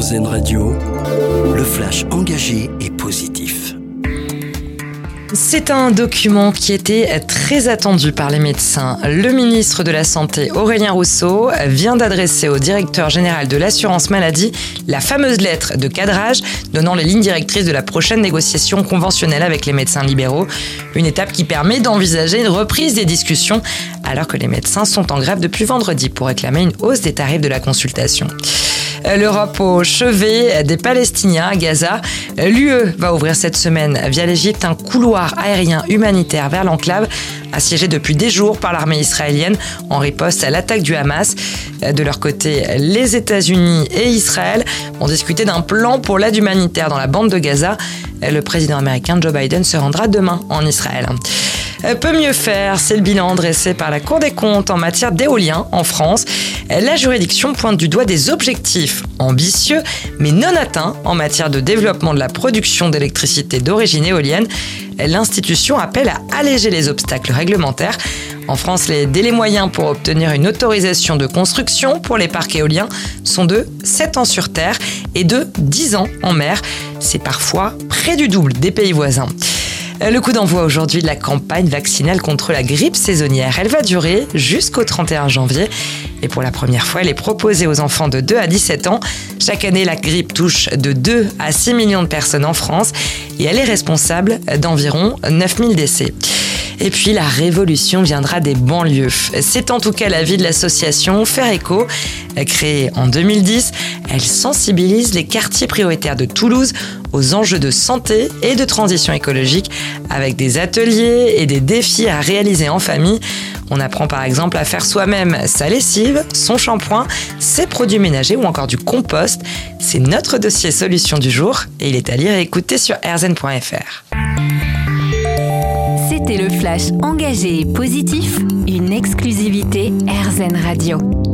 Radio, le flash engagé et positif. C'est un document qui était très attendu par les médecins. Le ministre de la Santé, Aurélien Rousseau, vient d'adresser au directeur général de l'assurance maladie la fameuse lettre de cadrage donnant les lignes directrices de la prochaine négociation conventionnelle avec les médecins libéraux. Une étape qui permet d'envisager une reprise des discussions alors que les médecins sont en grève depuis vendredi pour réclamer une hausse des tarifs de la consultation. L'Europe au chevet des Palestiniens à Gaza. L'UE va ouvrir cette semaine via l'Égypte un couloir aérien humanitaire vers l'enclave assiégé depuis des jours par l'armée israélienne en riposte à l'attaque du Hamas. Euh, de leur côté, les États-Unis et Israël ont discuté d'un plan pour l'aide humanitaire dans la bande de Gaza. Le président américain Joe Biden se rendra demain en Israël. Peut mieux faire, c'est le bilan dressé par la Cour des comptes en matière d'éolien en France la juridiction pointe du doigt des objectifs ambitieux mais non atteints en matière de développement de la production d'électricité d'origine éolienne. L'institution appelle à alléger les obstacles réglementaires. En France, les délais moyens pour obtenir une autorisation de construction pour les parcs éoliens sont de 7 ans sur Terre et de 10 ans en mer. C'est parfois près du double des pays voisins. Le coup d'envoi aujourd'hui de la campagne vaccinale contre la grippe saisonnière. Elle va durer jusqu'au 31 janvier. Et pour la première fois, elle est proposée aux enfants de 2 à 17 ans. Chaque année, la grippe touche de 2 à 6 millions de personnes en France et elle est responsable d'environ 9000 décès. Et puis la révolution viendra des banlieues. C'est en tout cas l'avis de l'association Faire Écho. Créée en 2010, elle sensibilise les quartiers prioritaires de Toulouse aux enjeux de santé et de transition écologique avec des ateliers et des défis à réaliser en famille. On apprend par exemple à faire soi-même sa lessive, son shampoing, ses produits ménagers ou encore du compost. C'est notre dossier solution du jour et il est à lire et écouter sur rzn.fr. C'était le flash engagé et positif, une exclusivité RZN Radio.